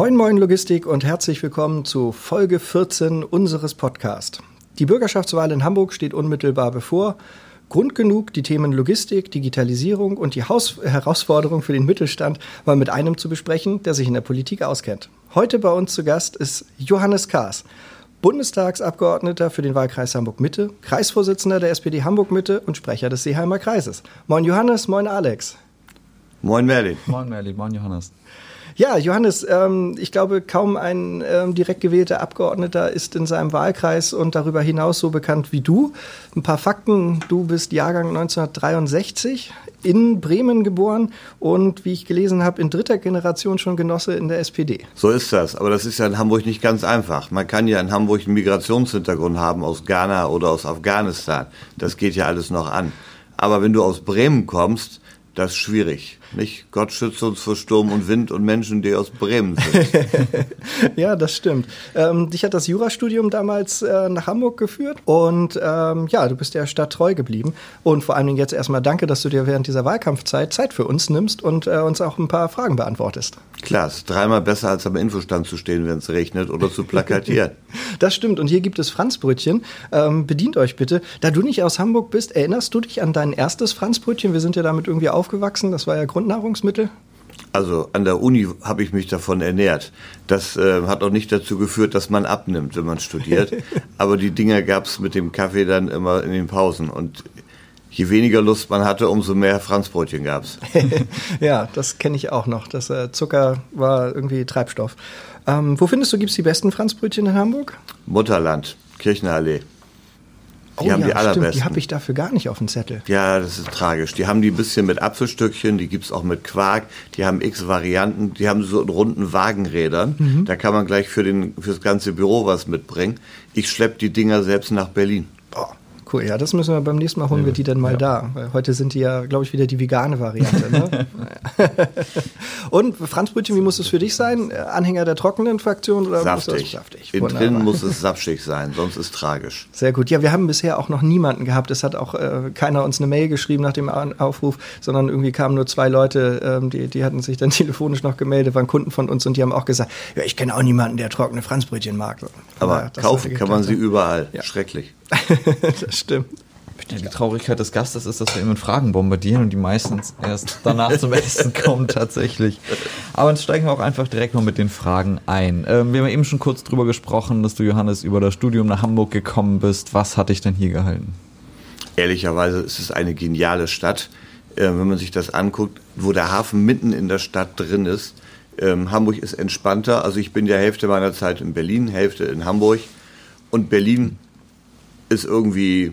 Moin Moin Logistik und herzlich willkommen zu Folge 14 unseres Podcasts. Die Bürgerschaftswahl in Hamburg steht unmittelbar bevor. Grund genug, die Themen Logistik, Digitalisierung und die Haus Herausforderung für den Mittelstand mal mit einem zu besprechen, der sich in der Politik auskennt. Heute bei uns zu Gast ist Johannes Kaas, Bundestagsabgeordneter für den Wahlkreis Hamburg-Mitte, Kreisvorsitzender der SPD Hamburg-Mitte und Sprecher des Seeheimer Kreises. Moin Johannes, moin Alex. Moin Merlin. Moin Merlin, moin Johannes. Ja, Johannes, ähm, ich glaube, kaum ein ähm, direkt gewählter Abgeordneter ist in seinem Wahlkreis und darüber hinaus so bekannt wie du. Ein paar Fakten. Du bist Jahrgang 1963, in Bremen geboren und, wie ich gelesen habe, in dritter Generation schon Genosse in der SPD. So ist das. Aber das ist ja in Hamburg nicht ganz einfach. Man kann ja in Hamburg einen Migrationshintergrund haben aus Ghana oder aus Afghanistan. Das geht ja alles noch an. Aber wenn du aus Bremen kommst, das ist schwierig. Nicht? Gott schütze uns vor Sturm und Wind und Menschen, die aus Bremen sind. ja, das stimmt. Ähm, dich hat das Jurastudium damals äh, nach Hamburg geführt und ähm, ja, du bist der Stadt treu geblieben. Und vor allen Dingen jetzt erstmal danke, dass du dir während dieser Wahlkampfzeit Zeit für uns nimmst und äh, uns auch ein paar Fragen beantwortest. Klar, es ist dreimal besser, als am Infostand zu stehen, wenn es regnet oder zu plakatieren. das stimmt. Und hier gibt es Franzbrötchen. Ähm, bedient euch bitte. Da du nicht aus Hamburg bist, erinnerst du dich an dein erstes Franzbrötchen? Wir sind ja damit irgendwie aufgewachsen. Das war ja Grund Grundnahrungsmittel? Also an der Uni habe ich mich davon ernährt. Das äh, hat auch nicht dazu geführt, dass man abnimmt, wenn man studiert. Aber die Dinger gab es mit dem Kaffee dann immer in den Pausen. Und je weniger Lust man hatte, umso mehr Franzbrötchen gab es. ja, das kenne ich auch noch. Das äh, Zucker war irgendwie Treibstoff. Ähm, wo findest du, gibt es die besten Franzbrötchen in Hamburg? Mutterland, Kirchenallee. Die oh, haben ja, die allerbesten. Stimmt, die habe ich dafür gar nicht auf dem Zettel. Ja, das ist tragisch. Die haben die ein bisschen mit Apfelstückchen, die gibt es auch mit Quark, die haben x Varianten, die haben so einen runden Wagenrädern. Mhm. Da kann man gleich für, den, für das ganze Büro was mitbringen. Ich schleppe die Dinger selbst nach Berlin. Oh, Cool, ja, das müssen wir beim nächsten Mal holen wir die dann mal ja. da. Weil heute sind die ja, glaube ich, wieder die vegane Variante. Ne? Und Franzbrötchen, wie muss es für dich sein? Anhänger der trockenen Fraktion oder saftig? Muss saftig? Innen drin muss es saftig sein, sonst ist tragisch. Sehr gut. Ja, wir haben bisher auch noch niemanden gehabt. Es hat auch äh, keiner uns eine Mail geschrieben nach dem Aufruf, sondern irgendwie kamen nur zwei Leute, ähm, die, die hatten sich dann telefonisch noch gemeldet, waren Kunden von uns und die haben auch gesagt, ja, ich kenne auch niemanden, der trockene Franzbrötchen mag. Aber ja, kaufen kann man sie überall. Ja. Schrecklich. das stimmt. Die Traurigkeit des Gastes ist, dass wir immer mit Fragen bombardieren und die meistens erst danach zum Essen kommen tatsächlich. Aber dann steigen wir auch einfach direkt noch mit den Fragen ein. Ähm, wir haben eben schon kurz drüber gesprochen, dass du, Johannes, über das Studium nach Hamburg gekommen bist. Was hat dich denn hier gehalten? Ehrlicherweise ist es eine geniale Stadt. Äh, wenn man sich das anguckt, wo der Hafen mitten in der Stadt drin ist. Ähm, Hamburg ist entspannter. Also ich bin ja Hälfte meiner Zeit in Berlin, Hälfte in Hamburg. Und Berlin ist irgendwie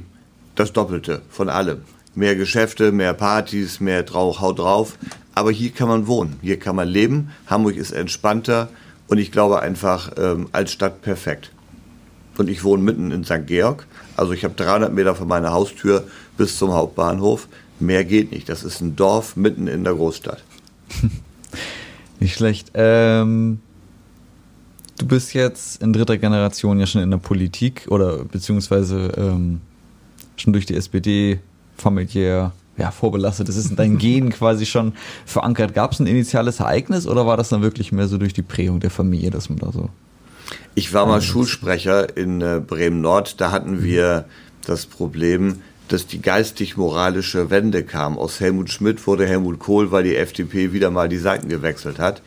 das Doppelte von allem. Mehr Geschäfte, mehr Partys, mehr Trauch, Haut drauf. Aber hier kann man wohnen, hier kann man leben. Hamburg ist entspannter und ich glaube einfach ähm, als Stadt perfekt. Und ich wohne mitten in St. Georg. Also ich habe 300 Meter von meiner Haustür bis zum Hauptbahnhof. Mehr geht nicht. Das ist ein Dorf mitten in der Großstadt. nicht schlecht. Ähm, Du bist jetzt in dritter Generation ja schon in der Politik oder beziehungsweise ähm, schon durch die SPD familiär ja, vorbelastet. Das ist in deinen Genen quasi schon verankert. Gab es ein initiales Ereignis oder war das dann wirklich mehr so durch die Prägung der Familie, dass man da so. Ich war mal Schulsprecher in äh, Bremen-Nord. Da hatten wir das Problem, dass die geistig-moralische Wende kam. Aus Helmut Schmidt wurde Helmut Kohl, weil die FDP wieder mal die Seiten gewechselt hat.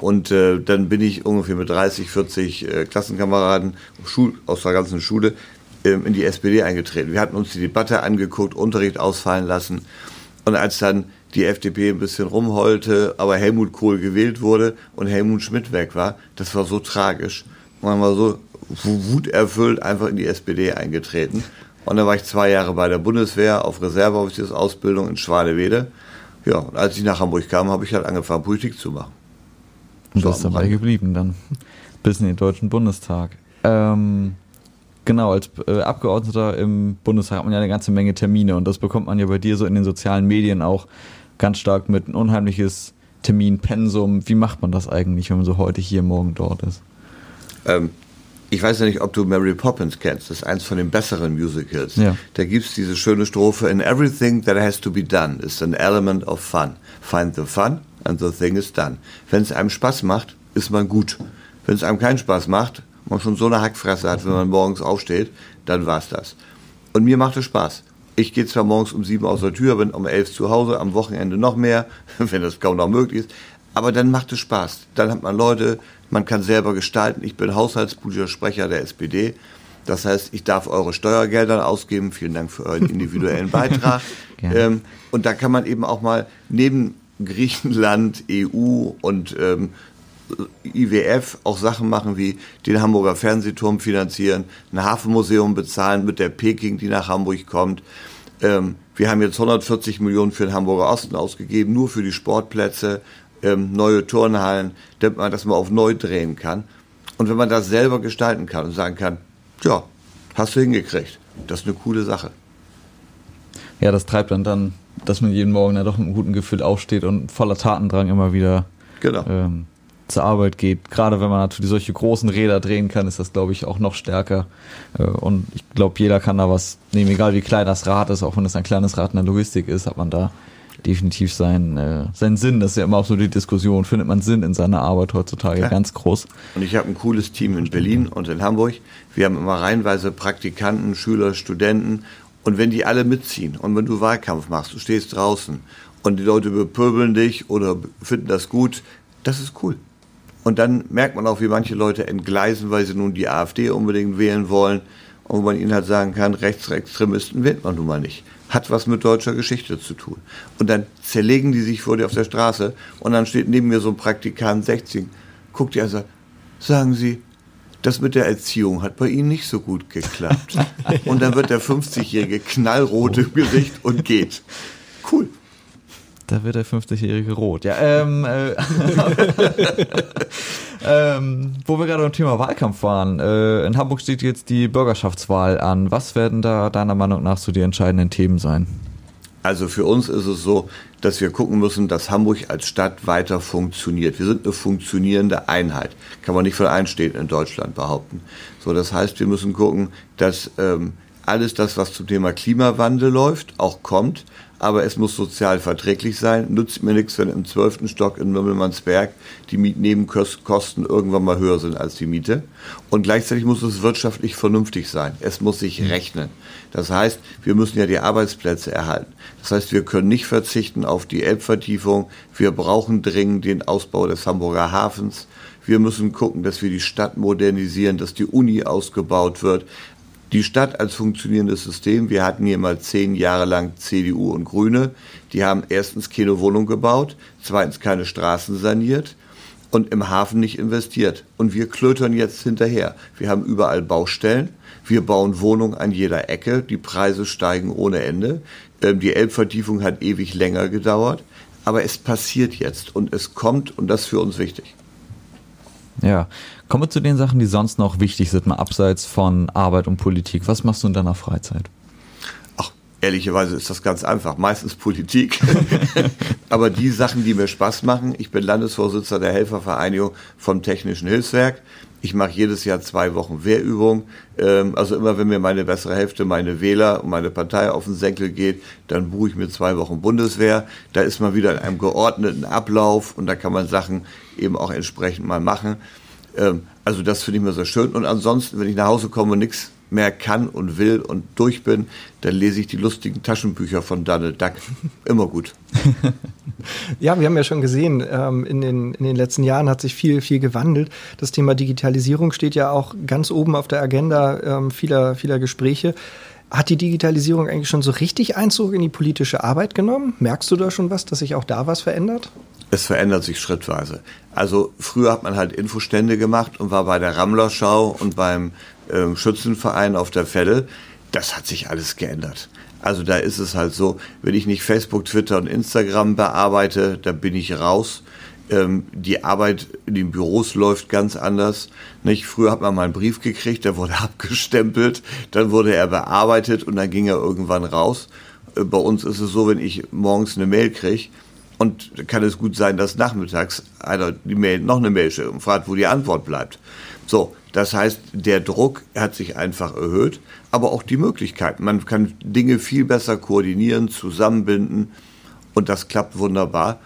Und äh, dann bin ich ungefähr mit 30, 40 äh, Klassenkameraden Schul aus der ganzen Schule ähm, in die SPD eingetreten. Wir hatten uns die Debatte angeguckt, Unterricht ausfallen lassen. Und als dann die FDP ein bisschen rumheulte, aber Helmut Kohl gewählt wurde und Helmut Schmidt weg war, das war so tragisch. Man war so wuterfüllt einfach in die SPD eingetreten. Und dann war ich zwei Jahre bei der Bundeswehr auf Reserveoffiziersausbildung in Schwanewede. Ja, und als ich nach Hamburg kam, habe ich halt angefangen, Politik zu machen. Und bist dabei geblieben dann. Bis in den Deutschen Bundestag. Ähm, genau, als äh, Abgeordneter im Bundestag hat man ja eine ganze Menge Termine und das bekommt man ja bei dir so in den sozialen Medien auch ganz stark mit. Ein unheimliches Terminpensum. Wie macht man das eigentlich, wenn man so heute hier, morgen dort ist? Ähm, ich weiß ja nicht, ob du Mary Poppins kennst. Das ist eins von den besseren Musicals. Ja. Da gibt es diese schöne Strophe: In everything that has to be done is an element of fun. Find the fun and the thing is done. Wenn es einem Spaß macht, ist man gut. Wenn es einem keinen Spaß macht, man schon so eine Hackfresse hat, wenn man morgens aufsteht, dann war's das. Und mir macht es Spaß. Ich gehe zwar morgens um sieben aus der Tür, bin um elf zu Hause, am Wochenende noch mehr, wenn das kaum noch möglich ist. Aber dann macht es Spaß. Dann hat man Leute, man kann selber gestalten. Ich bin Haushaltspolitischer Sprecher der SPD. Das heißt, ich darf eure Steuergelder ausgeben. Vielen Dank für euren individuellen Beitrag. ähm, und da kann man eben auch mal neben Griechenland, EU und ähm, IWF auch Sachen machen wie den Hamburger Fernsehturm finanzieren, ein Hafenmuseum bezahlen mit der Peking, die nach Hamburg kommt. Ähm, wir haben jetzt 140 Millionen für den Hamburger Osten ausgegeben, nur für die Sportplätze, ähm, neue Turnhallen, damit man das mal auf neu drehen kann. Und wenn man das selber gestalten kann und sagen kann, ja, hast du hingekriegt, das ist eine coole Sache. Ja, das treibt dann dann, dass man jeden Morgen ja doch mit einem guten Gefühl aufsteht und voller Tatendrang immer wieder genau. ähm, zur Arbeit geht. Gerade wenn man natürlich solche großen Räder drehen kann, ist das, glaube ich, auch noch stärker. Äh, und ich glaube, jeder kann da was nehmen, egal wie klein das Rad ist, auch wenn es ein kleines Rad in der Logistik ist, hat man da definitiv seinen, äh, seinen Sinn. Das ist ja immer auch so die Diskussion. Findet man Sinn in seiner Arbeit heutzutage ja. ganz groß. Und ich habe ein cooles Team in Berlin und in Hamburg. Wir haben immer reihenweise Praktikanten, Schüler, Studenten. Und wenn die alle mitziehen und wenn du Wahlkampf machst, du stehst draußen und die Leute bepöbeln dich oder finden das gut, das ist cool. Und dann merkt man auch, wie manche Leute entgleisen, weil sie nun die AfD unbedingt wählen wollen. Und man ihnen halt sagen kann, Rechtsextremisten wählt man nun mal nicht. Hat was mit deutscher Geschichte zu tun. Und dann zerlegen die sich vor dir auf der Straße und dann steht neben mir so ein Praktikant 16, guckt dir an und sagt, sagen Sie, das mit der Erziehung hat bei Ihnen nicht so gut geklappt. und dann wird der 50-Jährige knallrot im Gesicht und geht. Cool. Da wird der 50-Jährige rot. Ja, ähm, äh, ähm, wo wir gerade beim Thema Wahlkampf waren. Äh, in Hamburg steht jetzt die Bürgerschaftswahl an. Was werden da deiner Meinung nach so die entscheidenden Themen sein? Also für uns ist es so, dass wir gucken müssen, dass Hamburg als Stadt weiter funktioniert. Wir sind eine funktionierende Einheit. Kann man nicht von Einstehenden in Deutschland behaupten. So, das heißt, wir müssen gucken, dass ähm, alles das, was zum Thema Klimawandel läuft, auch kommt aber es muss sozial verträglich sein. Nützt mir nichts, wenn im zwölften Stock in Mümmelmannsberg die Mietnebenkosten irgendwann mal höher sind als die Miete. Und gleichzeitig muss es wirtschaftlich vernünftig sein. Es muss sich mhm. rechnen. Das heißt, wir müssen ja die Arbeitsplätze erhalten. Das heißt, wir können nicht verzichten auf die Elbvertiefung. Wir brauchen dringend den Ausbau des Hamburger Hafens. Wir müssen gucken, dass wir die Stadt modernisieren, dass die Uni ausgebaut wird die Stadt als funktionierendes System. Wir hatten hier mal zehn Jahre lang CDU und Grüne. Die haben erstens keine Wohnung gebaut, zweitens keine Straßen saniert und im Hafen nicht investiert. Und wir klötern jetzt hinterher. Wir haben überall Baustellen. Wir bauen Wohnungen an jeder Ecke. Die Preise steigen ohne Ende. Ähm, die Elbvertiefung hat ewig länger gedauert. Aber es passiert jetzt und es kommt und das ist für uns wichtig. Ja, kommen wir zu den Sachen, die sonst noch wichtig sind, mal abseits von Arbeit und Politik. Was machst du in deiner Freizeit? Ehrlicherweise ist das ganz einfach. Meistens Politik. Aber die Sachen, die mir Spaß machen, ich bin Landesvorsitzender der Helfervereinigung vom Technischen Hilfswerk. Ich mache jedes Jahr zwei Wochen Wehrübung. Ähm, also immer, wenn mir meine bessere Hälfte, meine Wähler und meine Partei auf den Senkel geht, dann buche ich mir zwei Wochen Bundeswehr. Da ist man wieder in einem geordneten Ablauf und da kann man Sachen eben auch entsprechend mal machen. Ähm, also das finde ich mir sehr schön. Und ansonsten, wenn ich nach Hause komme und nichts mehr kann und will und durch bin, dann lese ich die lustigen Taschenbücher von Donald Duck. Immer gut. ja, wir haben ja schon gesehen, ähm, in, den, in den letzten Jahren hat sich viel, viel gewandelt. Das Thema Digitalisierung steht ja auch ganz oben auf der Agenda ähm, vieler, vieler Gespräche. Hat die Digitalisierung eigentlich schon so richtig Einzug in die politische Arbeit genommen? Merkst du da schon was, dass sich auch da was verändert? Es verändert sich schrittweise. Also früher hat man halt Infostände gemacht und war bei der Rammlerschau und beim äh, Schützenverein auf der Felle. Das hat sich alles geändert. Also da ist es halt so, wenn ich nicht Facebook, Twitter und Instagram bearbeite, dann bin ich raus. Ähm, die Arbeit in den Büros läuft ganz anders. Nicht? Früher hat man mal einen Brief gekriegt, der wurde abgestempelt, dann wurde er bearbeitet und dann ging er irgendwann raus. Äh, bei uns ist es so, wenn ich morgens eine Mail kriege, und kann es gut sein, dass nachmittags einer die Mail, noch eine Mail schickt und fragt, wo die Antwort bleibt. So, das heißt, der Druck hat sich einfach erhöht, aber auch die Möglichkeiten. Man kann Dinge viel besser koordinieren, zusammenbinden und das klappt wunderbar.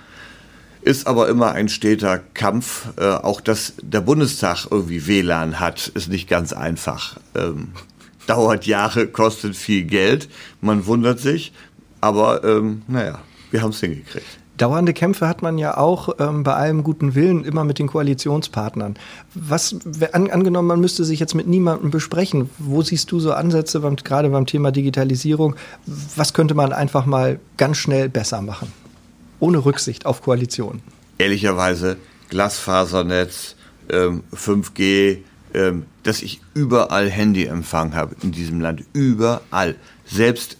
ist aber immer ein steter Kampf. Äh, auch dass der Bundestag irgendwie WLAN hat, ist nicht ganz einfach. Ähm, dauert Jahre, kostet viel Geld. Man wundert sich. Aber ähm, naja, wir haben es hingekriegt. Dauernde Kämpfe hat man ja auch ähm, bei allem guten Willen immer mit den Koalitionspartnern. Was an, angenommen, man müsste sich jetzt mit niemandem besprechen. Wo siehst du so Ansätze, beim, gerade beim Thema Digitalisierung? Was könnte man einfach mal ganz schnell besser machen? Ohne Rücksicht auf Koalition. Ehrlicherweise Glasfasernetz, ähm, 5G, ähm, dass ich überall Handyempfang habe in diesem Land. Überall. Selbst,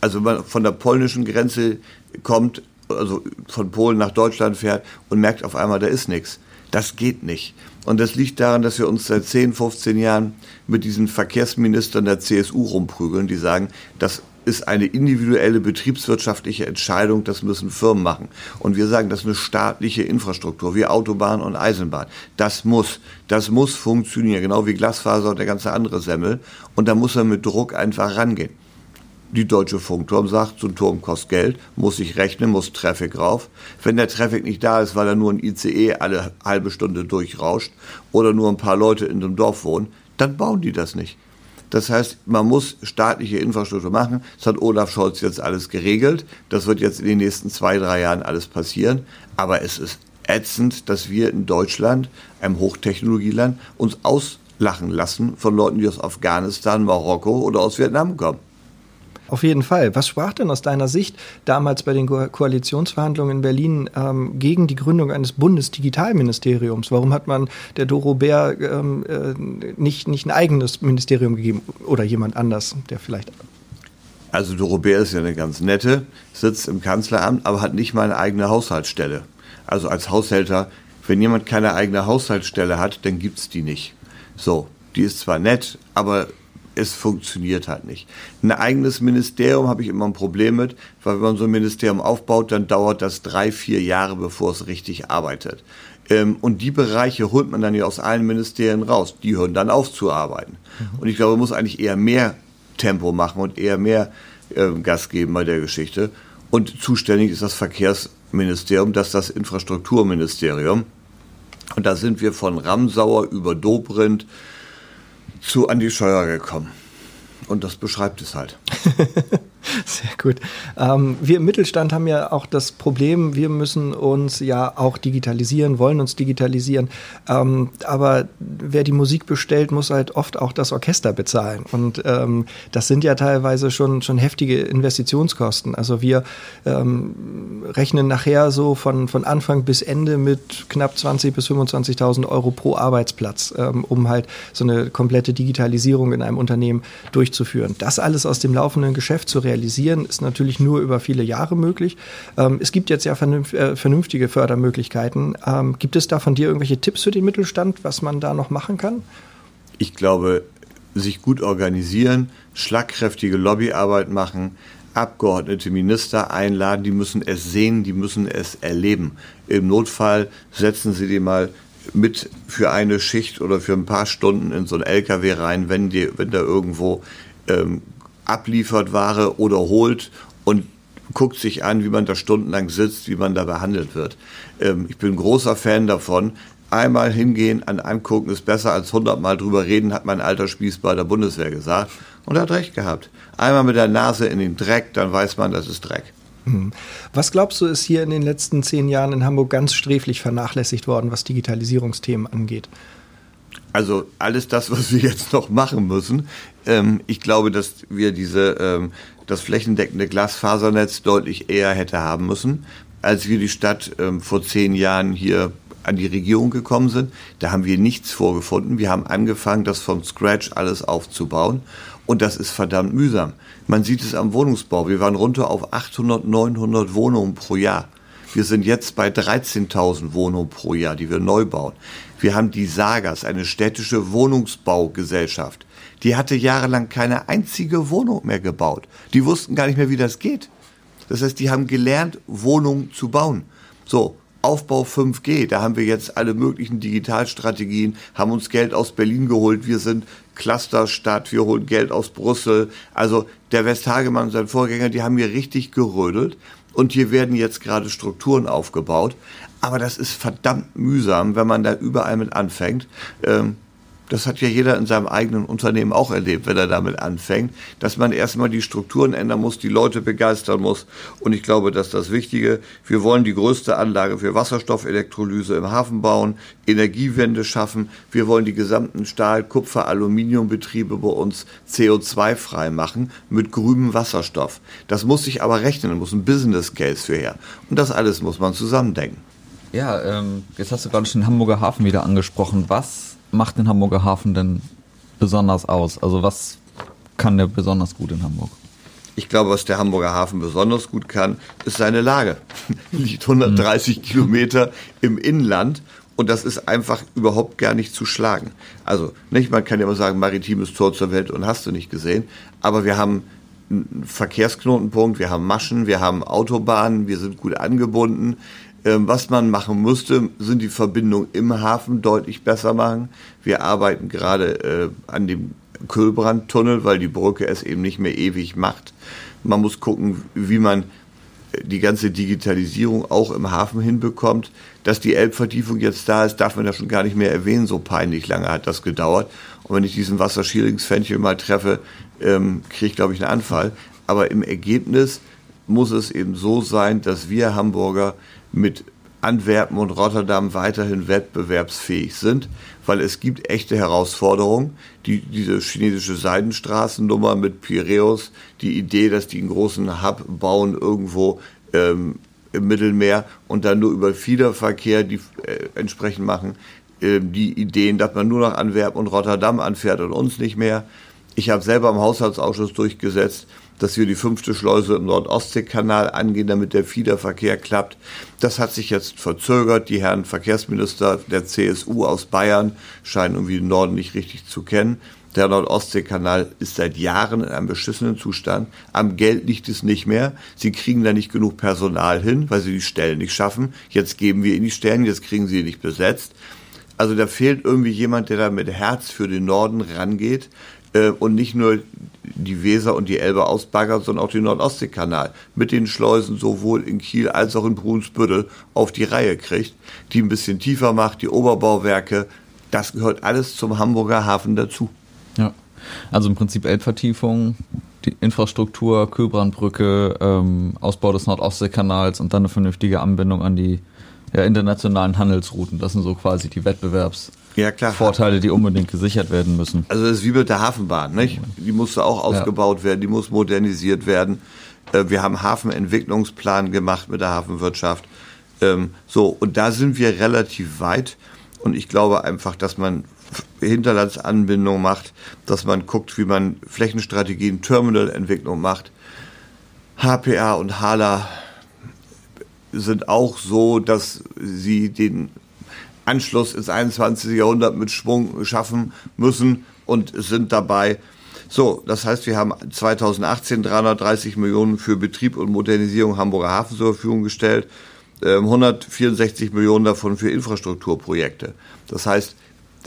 also man von der polnischen Grenze kommt, also von Polen nach Deutschland fährt und merkt auf einmal, da ist nichts. Das geht nicht. Und das liegt daran, dass wir uns seit 10, 15 Jahren mit diesen Verkehrsministern der CSU rumprügeln, die sagen, das ist eine individuelle betriebswirtschaftliche Entscheidung, das müssen Firmen machen. Und wir sagen, das ist eine staatliche Infrastruktur, wie Autobahn und Eisenbahn. Das muss, das muss funktionieren, genau wie Glasfaser und der ganze andere Semmel. Und da muss er mit Druck einfach rangehen die Deutsche Funkturm sagt, so ein Turm kostet Geld, muss ich rechnen, muss Traffic rauf. Wenn der Traffic nicht da ist, weil er nur ein ICE alle halbe Stunde durchrauscht oder nur ein paar Leute in einem Dorf wohnen, dann bauen die das nicht. Das heißt, man muss staatliche Infrastruktur machen. Das hat Olaf Scholz jetzt alles geregelt. Das wird jetzt in den nächsten zwei, drei Jahren alles passieren. Aber es ist ätzend, dass wir in Deutschland, einem Hochtechnologieland, uns auslachen lassen von Leuten, die aus Afghanistan, Marokko oder aus Vietnam kommen. Auf jeden Fall. Was sprach denn aus deiner Sicht damals bei den Ko Koalitionsverhandlungen in Berlin ähm, gegen die Gründung eines Bundesdigitalministeriums? Warum hat man der Doro Bär ähm, äh, nicht, nicht ein eigenes Ministerium gegeben oder jemand anders, der vielleicht. Also Doro Bär ist ja eine ganz nette, sitzt im Kanzleramt, aber hat nicht mal eine eigene Haushaltsstelle. Also als Haushälter, wenn jemand keine eigene Haushaltsstelle hat, dann gibt es die nicht. So, die ist zwar nett, aber es funktioniert halt nicht. Ein eigenes Ministerium habe ich immer ein Problem mit, weil wenn man so ein Ministerium aufbaut, dann dauert das drei, vier Jahre, bevor es richtig arbeitet. Ähm, und die Bereiche holt man dann ja aus allen Ministerien raus. Die hören dann auf zu arbeiten. Mhm. Und ich glaube, man muss eigentlich eher mehr Tempo machen und eher mehr äh, Gas geben bei der Geschichte. Und zuständig ist das Verkehrsministerium, das ist das Infrastrukturministerium. Und da sind wir von Ramsauer über Dobrindt, zu Andi Scheuer gekommen. Und das beschreibt es halt. Sehr gut. Ähm, wir im Mittelstand haben ja auch das Problem, wir müssen uns ja auch digitalisieren, wollen uns digitalisieren. Ähm, aber wer die Musik bestellt, muss halt oft auch das Orchester bezahlen. Und ähm, das sind ja teilweise schon, schon heftige Investitionskosten. Also wir ähm, rechnen nachher so von, von Anfang bis Ende mit knapp 20.000 bis 25.000 Euro pro Arbeitsplatz, ähm, um halt so eine komplette Digitalisierung in einem Unternehmen durchzuführen. Das alles aus dem laufenden Geschäft zu realisieren, ist natürlich nur über viele Jahre möglich. Ähm, es gibt jetzt ja äh, vernünftige Fördermöglichkeiten. Ähm, gibt es da von dir irgendwelche Tipps für den Mittelstand, was man da noch machen kann? Ich glaube, sich gut organisieren, schlagkräftige Lobbyarbeit machen, Abgeordnete, Minister einladen, die müssen es sehen, die müssen es erleben. Im Notfall setzen Sie die mal mit für eine Schicht oder für ein paar Stunden in so ein LKW rein, wenn, die, wenn da irgendwo ähm, abliefert Ware oder holt und guckt sich an, wie man da stundenlang sitzt, wie man da behandelt wird. Ähm, ich bin großer Fan davon. Einmal hingehen, an angucken ist besser als hundertmal drüber reden, hat mein alter Spieß bei der Bundeswehr gesagt. Und er hat recht gehabt. Einmal mit der Nase in den Dreck, dann weiß man, das ist Dreck. Hm. Was glaubst du, ist hier in den letzten zehn Jahren in Hamburg ganz sträflich vernachlässigt worden, was Digitalisierungsthemen angeht? Also alles das, was wir jetzt noch machen müssen. Ähm, ich glaube, dass wir diese, ähm, das flächendeckende Glasfasernetz deutlich eher hätte haben müssen, als wir die Stadt ähm, vor zehn Jahren hier an die Regierung gekommen sind. Da haben wir nichts vorgefunden. Wir haben angefangen, das von Scratch alles aufzubauen. Und das ist verdammt mühsam. Man sieht es am Wohnungsbau. Wir waren runter auf 800, 900 Wohnungen pro Jahr. Wir sind jetzt bei 13.000 Wohnungen pro Jahr, die wir neu bauen. Wir haben die Sagas, eine städtische Wohnungsbaugesellschaft. Die hatte jahrelang keine einzige Wohnung mehr gebaut. Die wussten gar nicht mehr, wie das geht. Das heißt, die haben gelernt, Wohnungen zu bauen. So, Aufbau 5G, da haben wir jetzt alle möglichen Digitalstrategien, haben uns Geld aus Berlin geholt, wir sind Clusterstadt, wir holen Geld aus Brüssel. Also der Westhagemann und sein Vorgänger, die haben hier richtig gerödelt und hier werden jetzt gerade Strukturen aufgebaut. Aber das ist verdammt mühsam, wenn man da überall mit anfängt. Ähm, das hat ja jeder in seinem eigenen Unternehmen auch erlebt, wenn er damit anfängt, dass man erstmal die Strukturen ändern muss, die Leute begeistern muss. Und ich glaube, dass das Wichtige, wir wollen die größte Anlage für Wasserstoffelektrolyse im Hafen bauen, Energiewende schaffen, wir wollen die gesamten Stahl-, Kupfer-, Aluminiumbetriebe bei uns CO2-frei machen mit grünem Wasserstoff. Das muss sich aber rechnen, da muss ein Business Case für her. Und das alles muss man zusammendenken. Ja, ähm, jetzt hast du gerade schon den Hamburger Hafen wieder angesprochen. Was macht den Hamburger Hafen denn besonders aus? Also was kann der besonders gut in Hamburg? Ich glaube, was der Hamburger Hafen besonders gut kann, ist seine Lage. Liegt 130 mhm. Kilometer im Inland und das ist einfach überhaupt gar nicht zu schlagen. Also, nicht, man kann ja immer sagen, maritimes Tor zur Welt und hast du nicht gesehen, aber wir haben einen Verkehrsknotenpunkt, wir haben Maschen, wir haben Autobahnen, wir sind gut angebunden, was man machen musste, sind die Verbindungen im Hafen deutlich besser machen. Wir arbeiten gerade äh, an dem Kühlbrandtunnel, weil die Brücke es eben nicht mehr ewig macht. Man muss gucken, wie man äh, die ganze Digitalisierung auch im Hafen hinbekommt. Dass die Elbvertiefung jetzt da ist, darf man ja schon gar nicht mehr erwähnen. So peinlich lange hat das gedauert. Und wenn ich diesen Wasserschädlingsfenchel mal treffe, ähm, kriege ich, glaube ich, einen Anfall. Aber im Ergebnis muss es eben so sein, dass wir Hamburger mit Antwerpen und Rotterdam weiterhin wettbewerbsfähig sind, weil es gibt echte Herausforderungen. Die, diese chinesische Seidenstraßennummer mit Piräus, die Idee, dass die einen großen Hub bauen irgendwo ähm, im Mittelmeer und dann nur über Fiederverkehr die äh, entsprechend machen, äh, die Ideen, dass man nur nach Antwerpen und Rotterdam anfährt und uns nicht mehr. Ich habe selber im Haushaltsausschuss durchgesetzt, dass wir die fünfte Schleuse im Nordostseekanal angehen, damit der Fiederverkehr klappt. Das hat sich jetzt verzögert. Die Herren Verkehrsminister der CSU aus Bayern scheinen irgendwie den Norden nicht richtig zu kennen. Der Nordostseekanal ist seit Jahren in einem beschissenen Zustand. Am Geld liegt es nicht mehr. Sie kriegen da nicht genug Personal hin, weil sie die Stellen nicht schaffen. Jetzt geben wir ihnen die Stellen, jetzt kriegen sie nicht besetzt. Also da fehlt irgendwie jemand, der da mit Herz für den Norden rangeht äh, und nicht nur die Weser und die Elbe ausbaggert, sondern auch den Nordostseekanal mit den Schleusen sowohl in Kiel als auch in Brunsbüttel auf die Reihe kriegt, die ein bisschen tiefer macht, die Oberbauwerke. Das gehört alles zum Hamburger Hafen dazu. Ja, also im Prinzip Elbvertiefung, die Infrastruktur, Kühlbrandbrücke, ähm, Ausbau des Nordostseekanals und dann eine vernünftige Anbindung an die ja, internationalen Handelsrouten. Das sind so quasi die Wettbewerbs- ja, klar. Vorteile, die unbedingt gesichert werden müssen. Also das ist wie mit der Hafenbahn, nicht? Die musste auch ausgebaut ja. werden, die muss modernisiert werden. Äh, wir haben Hafenentwicklungsplan gemacht mit der Hafenwirtschaft. Ähm, so, und da sind wir relativ weit. Und ich glaube einfach, dass man Hinterlandsanbindung macht, dass man guckt, wie man Flächenstrategien, Terminalentwicklung macht. HPA und HALA sind auch so, dass sie den Anschluss ins 21. Jahrhundert mit Schwung schaffen müssen und sind dabei. So, das heißt, wir haben 2018 330 Millionen für Betrieb und Modernisierung Hamburger Hafen zur Verfügung gestellt, 164 ähm, Millionen davon für Infrastrukturprojekte. Das heißt,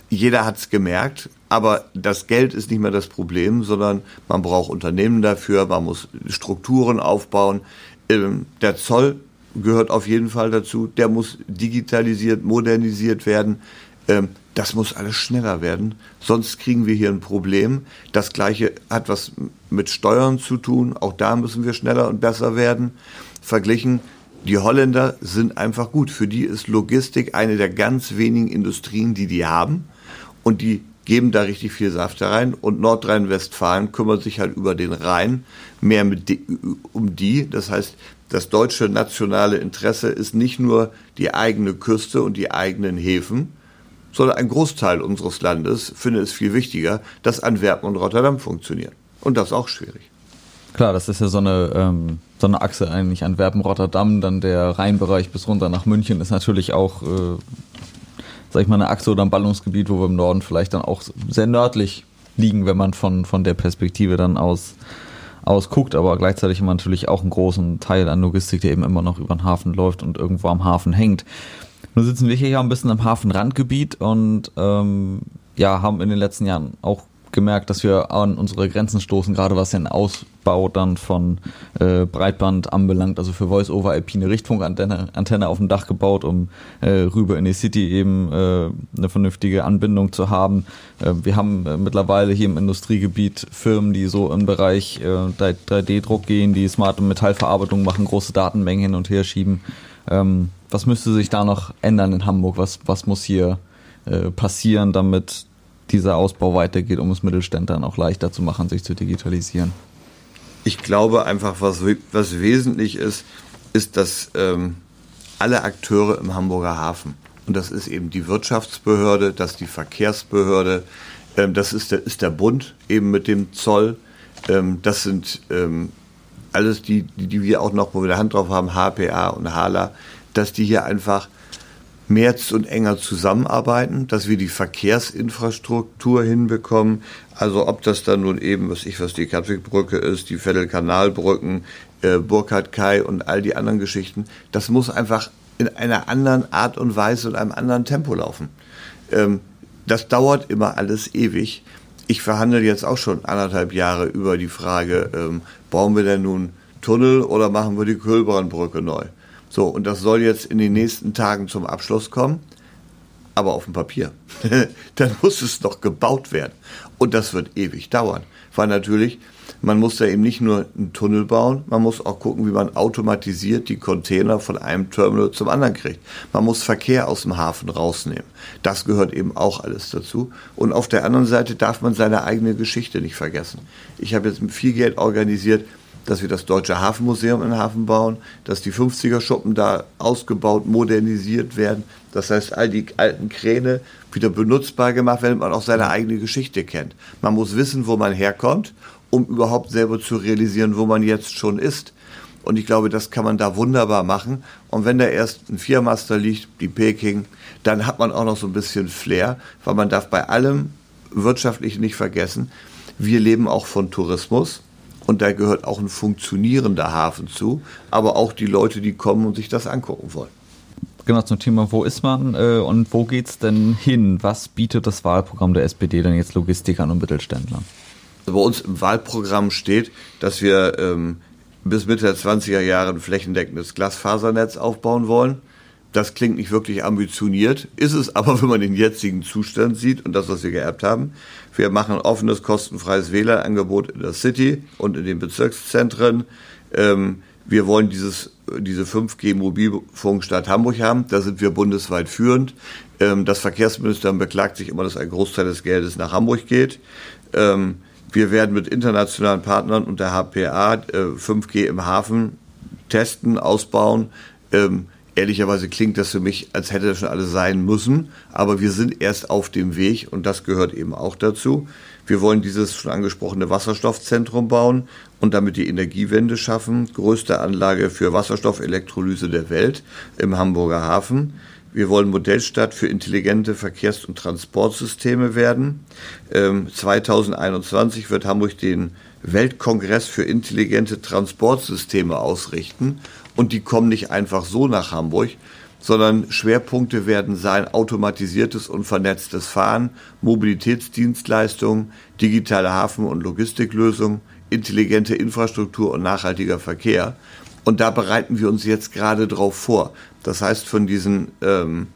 jeder hat es gemerkt, aber das Geld ist nicht mehr das Problem, sondern man braucht Unternehmen dafür, man muss Strukturen aufbauen. Ähm, der Zoll gehört auf jeden Fall dazu. Der muss digitalisiert, modernisiert werden. Ähm, das muss alles schneller werden. Sonst kriegen wir hier ein Problem. Das Gleiche hat was mit Steuern zu tun. Auch da müssen wir schneller und besser werden. Verglichen, die Holländer sind einfach gut. Für die ist Logistik eine der ganz wenigen Industrien, die die haben. Und die geben da richtig viel Saft rein. Und Nordrhein-Westfalen kümmert sich halt über den Rhein mehr mit um die. Das heißt, das deutsche nationale Interesse ist nicht nur die eigene Küste und die eigenen Häfen, sondern ein Großteil unseres Landes findet es viel wichtiger, dass Antwerpen und Rotterdam funktionieren. Und das auch schwierig. Klar, das ist ja so eine, ähm, so eine Achse eigentlich. Antwerpen-Rotterdam, dann der Rheinbereich bis runter nach München ist natürlich auch, äh, sag ich mal, eine Achse oder ein Ballungsgebiet, wo wir im Norden vielleicht dann auch sehr nördlich liegen, wenn man von, von der Perspektive dann aus ausguckt, aber gleichzeitig wir natürlich auch einen großen Teil an Logistik, der eben immer noch über den Hafen läuft und irgendwo am Hafen hängt. Nun sitzen wir hier ja ein bisschen am Hafenrandgebiet und ähm, ja, haben in den letzten Jahren auch gemerkt, dass wir an unsere Grenzen stoßen, gerade was den Ausbau dann von äh, Breitband anbelangt. Also für Voice-over-IP eine Richtfunkantenne Antenne auf dem Dach gebaut, um äh, rüber in die City eben äh, eine vernünftige Anbindung zu haben. Äh, wir haben äh, mittlerweile hier im Industriegebiet Firmen, die so im Bereich äh, 3D-Druck gehen, die smarte Metallverarbeitung machen, große Datenmengen hin und her schieben. Ähm, was müsste sich da noch ändern in Hamburg? Was, was muss hier äh, passieren, damit dieser Ausbau weitergeht, um es Mittelständlern auch leichter zu machen, sich zu digitalisieren? Ich glaube einfach, was, was wesentlich ist, ist, dass ähm, alle Akteure im Hamburger Hafen, und das ist eben die Wirtschaftsbehörde, das ist die Verkehrsbehörde, ähm, das ist der, ist der Bund eben mit dem Zoll, ähm, das sind ähm, alles die, die, die wir auch noch, wo wir die Hand drauf haben, HPA und HALA, dass die hier einfach mehr und enger zusammenarbeiten, dass wir die Verkehrsinfrastruktur hinbekommen. Also ob das dann nun eben, was ich, was die Katwigbrücke ist, die Vettelkanalbrücken, äh, Burkhard Kai und all die anderen Geschichten, das muss einfach in einer anderen Art und Weise und einem anderen Tempo laufen. Ähm, das dauert immer alles ewig. Ich verhandle jetzt auch schon anderthalb Jahre über die Frage, ähm, bauen wir denn nun Tunnel oder machen wir die Kölbrandbrücke neu? So, und das soll jetzt in den nächsten Tagen zum Abschluss kommen, aber auf dem Papier. Dann muss es noch gebaut werden. Und das wird ewig dauern. Weil natürlich, man muss da eben nicht nur einen Tunnel bauen, man muss auch gucken, wie man automatisiert die Container von einem Terminal zum anderen kriegt. Man muss Verkehr aus dem Hafen rausnehmen. Das gehört eben auch alles dazu. Und auf der anderen Seite darf man seine eigene Geschichte nicht vergessen. Ich habe jetzt viel Geld organisiert, dass wir das Deutsche Hafenmuseum in Hafen bauen, dass die 50er-Schuppen da ausgebaut, modernisiert werden. Das heißt, all die alten Kräne wieder benutzbar gemacht werden, man auch seine eigene Geschichte kennt. Man muss wissen, wo man herkommt, um überhaupt selber zu realisieren, wo man jetzt schon ist. Und ich glaube, das kann man da wunderbar machen. Und wenn da erst ein Viermaster liegt, die Peking, dann hat man auch noch so ein bisschen Flair, weil man darf bei allem wirtschaftlich nicht vergessen, wir leben auch von Tourismus. Und da gehört auch ein funktionierender Hafen zu, aber auch die Leute, die kommen und sich das angucken wollen. Genau zum Thema, wo ist man äh, und wo geht es denn hin? Was bietet das Wahlprogramm der SPD denn jetzt Logistikern und Mittelständlern? Also bei uns im Wahlprogramm steht, dass wir ähm, bis Mitte der 20er Jahre ein flächendeckendes Glasfasernetz aufbauen wollen. Das klingt nicht wirklich ambitioniert, ist es aber, wenn man den jetzigen Zustand sieht und das, was wir geerbt haben. Wir machen offenes, kostenfreies WLAN-Angebot in der City und in den Bezirkszentren. Ähm, wir wollen dieses, diese 5G-Mobilfunkstadt Hamburg haben. Da sind wir bundesweit führend. Ähm, das Verkehrsministerium beklagt sich immer, dass ein Großteil des Geldes nach Hamburg geht. Ähm, wir werden mit internationalen Partnern und der HPA äh, 5G im Hafen testen, ausbauen. Ähm, Ehrlicherweise klingt das für mich, als hätte das schon alles sein müssen, aber wir sind erst auf dem Weg und das gehört eben auch dazu. Wir wollen dieses schon angesprochene Wasserstoffzentrum bauen und damit die Energiewende schaffen. Größte Anlage für Wasserstoffelektrolyse der Welt im Hamburger Hafen. Wir wollen Modellstadt für intelligente Verkehrs- und Transportsysteme werden. Ähm, 2021 wird Hamburg den Weltkongress für intelligente Transportsysteme ausrichten. Und die kommen nicht einfach so nach Hamburg, sondern Schwerpunkte werden sein automatisiertes und vernetztes Fahren, Mobilitätsdienstleistungen, digitale Hafen- und Logistiklösungen, intelligente Infrastruktur und nachhaltiger Verkehr. Und da bereiten wir uns jetzt gerade drauf vor. Das heißt, von diesen ähm,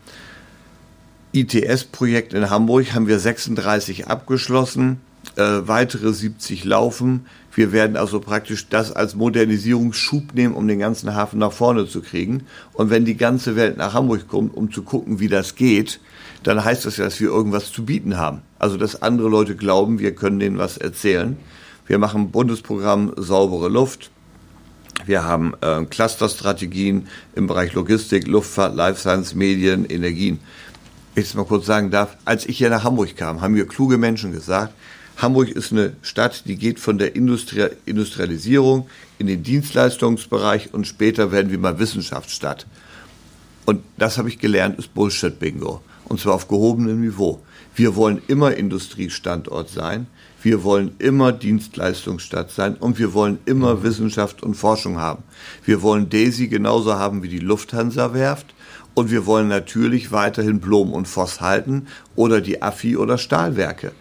ITS-Projekt in Hamburg haben wir 36 abgeschlossen, äh, weitere 70 laufen. Wir werden also praktisch das als Modernisierungsschub nehmen, um den ganzen Hafen nach vorne zu kriegen. Und wenn die ganze Welt nach Hamburg kommt, um zu gucken, wie das geht, dann heißt das ja, dass wir irgendwas zu bieten haben. Also, dass andere Leute glauben, wir können denen was erzählen. Wir machen Bundesprogramm saubere Luft. Wir haben äh, Clusterstrategien im Bereich Logistik, Luftfahrt, Life Science, Medien, Energien. Ich es mal kurz sagen darf, als ich hier nach Hamburg kam, haben mir kluge Menschen gesagt, Hamburg ist eine Stadt, die geht von der Industri Industrialisierung in den Dienstleistungsbereich und später werden wir mal Wissenschaftsstadt. Und das habe ich gelernt, ist Bullshit-Bingo. Und zwar auf gehobenem Niveau. Wir wollen immer Industriestandort sein. Wir wollen immer Dienstleistungsstadt sein und wir wollen immer Wissenschaft und Forschung haben. Wir wollen Daisy genauso haben wie die Lufthansa Werft und wir wollen natürlich weiterhin Blom und Voss halten oder die Affi oder Stahlwerke.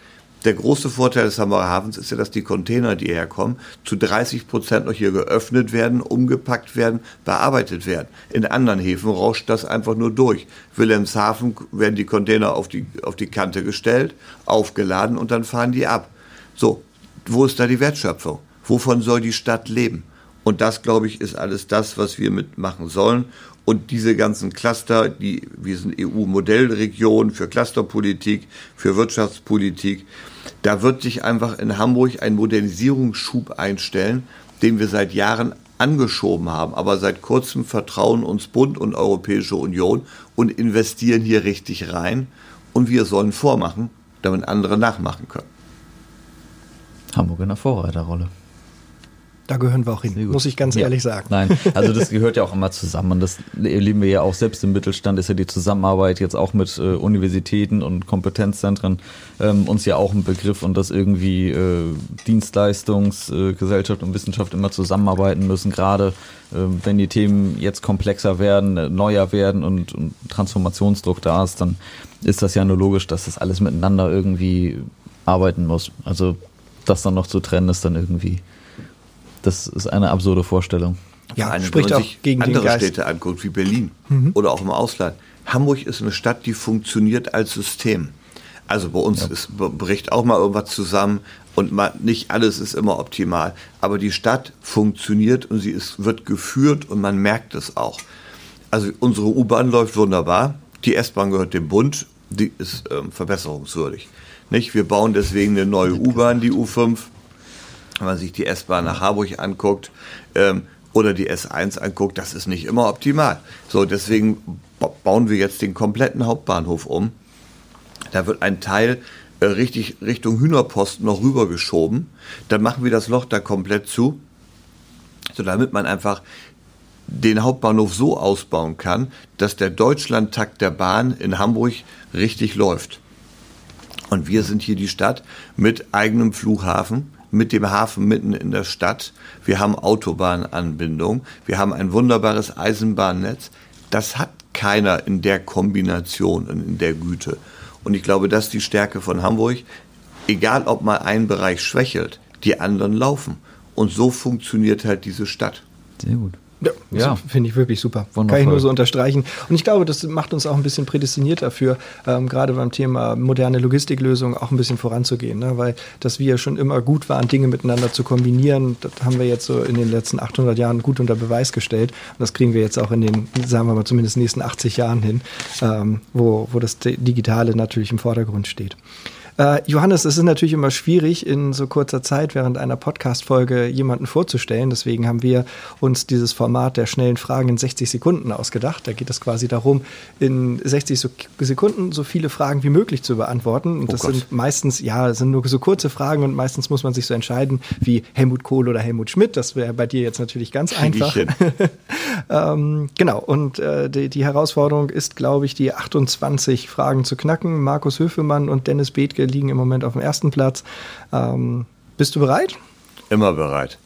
Der große Vorteil des Hamburger Hafens ist ja, dass die Container, die herkommen, zu 30 Prozent noch hier geöffnet werden, umgepackt werden, bearbeitet werden. In anderen Häfen rauscht das einfach nur durch. Wilhelmshaven werden die Container auf die, auf die Kante gestellt, aufgeladen und dann fahren die ab. So, wo ist da die Wertschöpfung? Wovon soll die Stadt leben? Und das, glaube ich, ist alles das, was wir mitmachen sollen. Und diese ganzen Cluster, die, wir sind EU-Modellregion für Clusterpolitik, für Wirtschaftspolitik, da wird sich einfach in Hamburg ein Modernisierungsschub einstellen, den wir seit Jahren angeschoben haben. Aber seit kurzem vertrauen uns Bund und Europäische Union und investieren hier richtig rein. Und wir sollen vormachen, damit andere nachmachen können. Hamburg in der Vorreiterrolle. Da gehören wir auch hin, muss ich ganz ja. ehrlich sagen. Nein, also das gehört ja auch immer zusammen. Und das erleben wir ja auch selbst im Mittelstand, ist ja die Zusammenarbeit jetzt auch mit äh, Universitäten und Kompetenzzentren ähm, uns ja auch ein Begriff und dass irgendwie äh, Dienstleistungsgesellschaft äh, und Wissenschaft immer zusammenarbeiten müssen, gerade äh, wenn die Themen jetzt komplexer werden, äh, neuer werden und, und Transformationsdruck da ist, dann ist das ja nur logisch, dass das alles miteinander irgendwie arbeiten muss. Also das dann noch zu trennen, ist dann irgendwie das ist eine absurde Vorstellung. Ja, eine, spricht auch gegen andere Städte anguckt, wie Berlin mhm. oder auch im Ausland. Hamburg ist eine Stadt, die funktioniert als System. Also bei uns ja. ist, bricht auch mal irgendwas zusammen und man, nicht alles ist immer optimal. Aber die Stadt funktioniert und sie ist, wird geführt und man merkt es auch. Also unsere U-Bahn läuft wunderbar. Die S-Bahn gehört dem Bund. Die ist ähm, verbesserungswürdig. Nicht? Wir bauen deswegen eine neue U-Bahn, die U5 wenn man sich die S-Bahn nach Harburg anguckt ähm, oder die S1 anguckt, das ist nicht immer optimal. So, deswegen bauen wir jetzt den kompletten Hauptbahnhof um. Da wird ein Teil äh, richtig Richtung Hühnerposten noch rübergeschoben. Dann machen wir das Loch da komplett zu, so damit man einfach den Hauptbahnhof so ausbauen kann, dass der Deutschlandtakt der Bahn in Hamburg richtig läuft. Und wir sind hier die Stadt mit eigenem Flughafen, mit dem Hafen mitten in der Stadt. Wir haben Autobahnanbindung. Wir haben ein wunderbares Eisenbahnnetz. Das hat keiner in der Kombination und in der Güte. Und ich glaube, das ist die Stärke von Hamburg. Egal, ob mal ein Bereich schwächelt, die anderen laufen. Und so funktioniert halt diese Stadt. Sehr gut. Ja, ja. finde ich wirklich super. Wundervoll. Kann ich nur so unterstreichen. Und ich glaube, das macht uns auch ein bisschen prädestiniert dafür, ähm, gerade beim Thema moderne Logistiklösungen auch ein bisschen voranzugehen. Ne? Weil, dass wir schon immer gut waren, Dinge miteinander zu kombinieren, das haben wir jetzt so in den letzten 800 Jahren gut unter Beweis gestellt. Und das kriegen wir jetzt auch in den, sagen wir mal, zumindest nächsten 80 Jahren hin, ähm, wo, wo das Digitale natürlich im Vordergrund steht. Äh, Johannes, es ist natürlich immer schwierig, in so kurzer Zeit während einer Podcast-Folge jemanden vorzustellen. Deswegen haben wir uns dieses Format der schnellen Fragen in 60 Sekunden ausgedacht. Da geht es quasi darum, in 60 Sekunden so viele Fragen wie möglich zu beantworten. Und oh das Gott. sind meistens, ja, sind nur so kurze Fragen und meistens muss man sich so entscheiden wie Helmut Kohl oder Helmut Schmidt. Das wäre bei dir jetzt natürlich ganz einfach. ähm, genau. Und äh, die, die Herausforderung ist, glaube ich, die 28 Fragen zu knacken. Markus Höfemann und Dennis Bethke liegen im Moment auf dem ersten Platz. Ähm, bist du bereit? Immer bereit.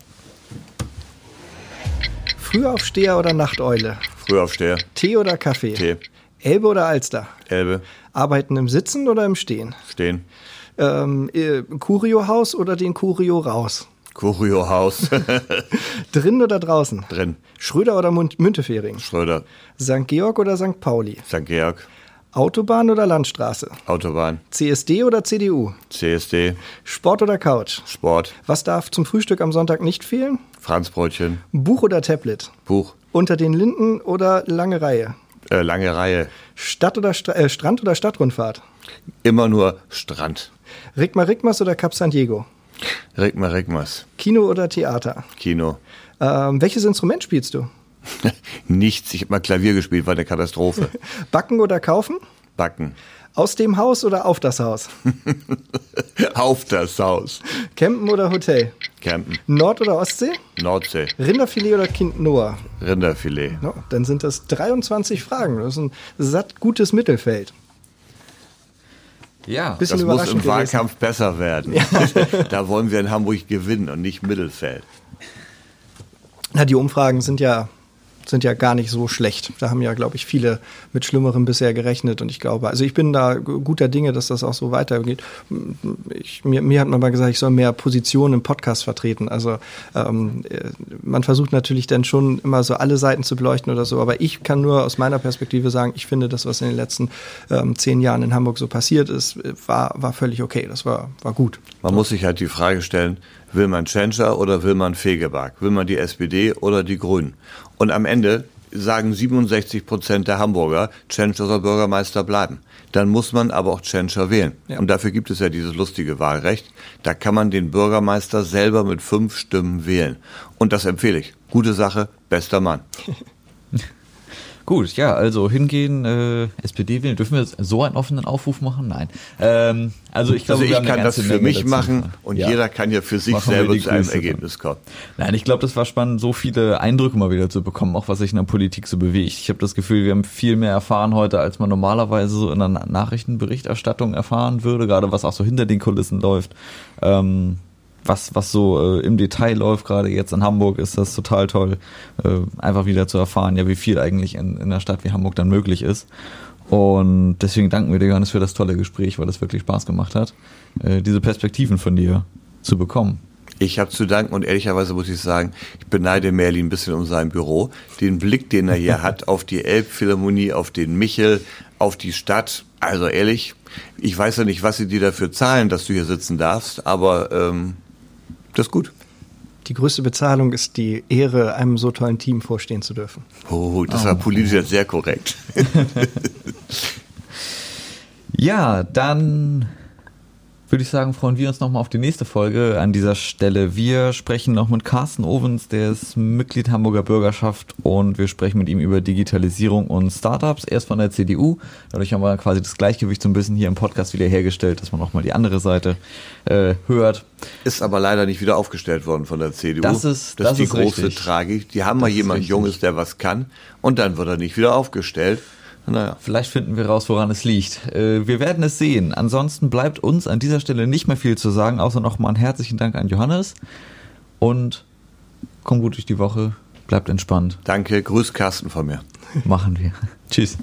Frühaufsteher oder Nachteule? Frühaufsteher. Tee oder Kaffee? Tee. Elbe oder Alster? Elbe. Arbeiten im Sitzen oder im Stehen? Stehen. Ähm, äh, Curio-Haus oder den Curio raus? Curio-Haus. Drin oder draußen? Drin. Schröder oder Müntefering? Schröder. St. Georg oder St. Pauli? St. Georg. Autobahn oder Landstraße? Autobahn. CSD oder CDU? CSD. Sport oder Couch? Sport. Was darf zum Frühstück am Sonntag nicht fehlen? Franzbrötchen. Buch oder Tablet? Buch. Unter den Linden oder lange Reihe? Äh, lange Reihe. Stadt oder St äh, Strand oder Stadtrundfahrt? Immer nur Strand. Rigma Rigmas oder Cap San Diego? Rigma Rigmas. Kino oder Theater? Kino. Ähm, welches Instrument spielst du? Nichts. Ich habe mal Klavier gespielt, war eine Katastrophe. Backen oder kaufen? Backen. Aus dem Haus oder auf das Haus? auf das Haus. Campen oder Hotel? Campen. Nord- oder Ostsee? Nordsee. Rinderfilet oder Kind Noah? Rinderfilet. No, dann sind das 23 Fragen. Das ist ein satt gutes Mittelfeld. Ja, das muss im Wahlkampf besser werden. Ja. da wollen wir in Hamburg gewinnen und nicht Mittelfeld. Na, die Umfragen sind ja sind ja gar nicht so schlecht. Da haben ja, glaube ich, viele mit Schlimmerem bisher gerechnet. Und ich glaube, also ich bin da guter Dinge, dass das auch so weitergeht. Ich, mir, mir hat man mal gesagt, ich soll mehr Positionen im Podcast vertreten. Also ähm, man versucht natürlich dann schon immer so alle Seiten zu beleuchten oder so. Aber ich kann nur aus meiner Perspektive sagen, ich finde das, was in den letzten ähm, zehn Jahren in Hamburg so passiert ist, war, war völlig okay. Das war, war gut. Man muss sich halt die Frage stellen, will man Tschentscher oder will man Fegeberg? Will man die SPD oder die Grünen? Und am Ende sagen 67 Prozent der Hamburger, Tschentscher soll Bürgermeister bleiben. Dann muss man aber auch Tschentscher wählen. Ja. Und dafür gibt es ja dieses lustige Wahlrecht. Da kann man den Bürgermeister selber mit fünf Stimmen wählen. Und das empfehle ich. Gute Sache, bester Mann. Gut, ja, also hingehen, äh, SPD wählen. Dürfen wir so einen offenen Aufruf machen? Nein. Ähm, also ich glaube, also ich kann das für Menge mich machen und ja. jeder kann ja für sich machen selber zu einem Ergebnis kommen. Nein, ich glaube, das war spannend, so viele Eindrücke mal wieder zu bekommen, auch was sich in der Politik so bewegt. Ich habe das Gefühl, wir haben viel mehr erfahren heute, als man normalerweise so in einer Nachrichtenberichterstattung erfahren würde, gerade was auch so hinter den Kulissen läuft. Ähm, was, was so äh, im Detail läuft, gerade jetzt in Hamburg, ist das total toll, äh, einfach wieder zu erfahren, ja, wie viel eigentlich in, in einer Stadt wie Hamburg dann möglich ist. Und deswegen danken wir dir, Johannes, für das tolle Gespräch, weil das wirklich Spaß gemacht hat, äh, diese Perspektiven von dir zu bekommen. Ich habe zu danken und ehrlicherweise muss ich sagen, ich beneide Merlin ein bisschen um sein Büro. Den Blick, den er hier hat auf die Elbphilharmonie, auf den Michel, auf die Stadt. Also ehrlich, ich weiß ja nicht, was sie dir dafür zahlen, dass du hier sitzen darfst, aber ähm, das ist gut. Die größte Bezahlung ist die Ehre, einem so tollen Team vorstehen zu dürfen. Oh, das war politisch jetzt sehr korrekt. ja, dann würde ich sagen, freuen wir uns nochmal auf die nächste Folge an dieser Stelle. Wir sprechen noch mit Carsten Ovens, der ist Mitglied Hamburger Bürgerschaft und wir sprechen mit ihm über Digitalisierung und Startups. Er ist von der CDU. Dadurch haben wir quasi das Gleichgewicht so ein bisschen hier im Podcast wieder hergestellt, dass man auch mal die andere Seite äh, hört. Ist aber leider nicht wieder aufgestellt worden von der CDU. Das ist, das, das ist die ist große richtig. Tragik. Die haben das mal jemand Junges, der was kann und dann wird er nicht wieder aufgestellt. Naja. Vielleicht finden wir raus, woran es liegt. Äh, wir werden es sehen. Ansonsten bleibt uns an dieser Stelle nicht mehr viel zu sagen, außer nochmal einen herzlichen Dank an Johannes. Und komm gut durch die Woche. Bleibt entspannt. Danke. Grüß Carsten von mir. Machen wir. Tschüss.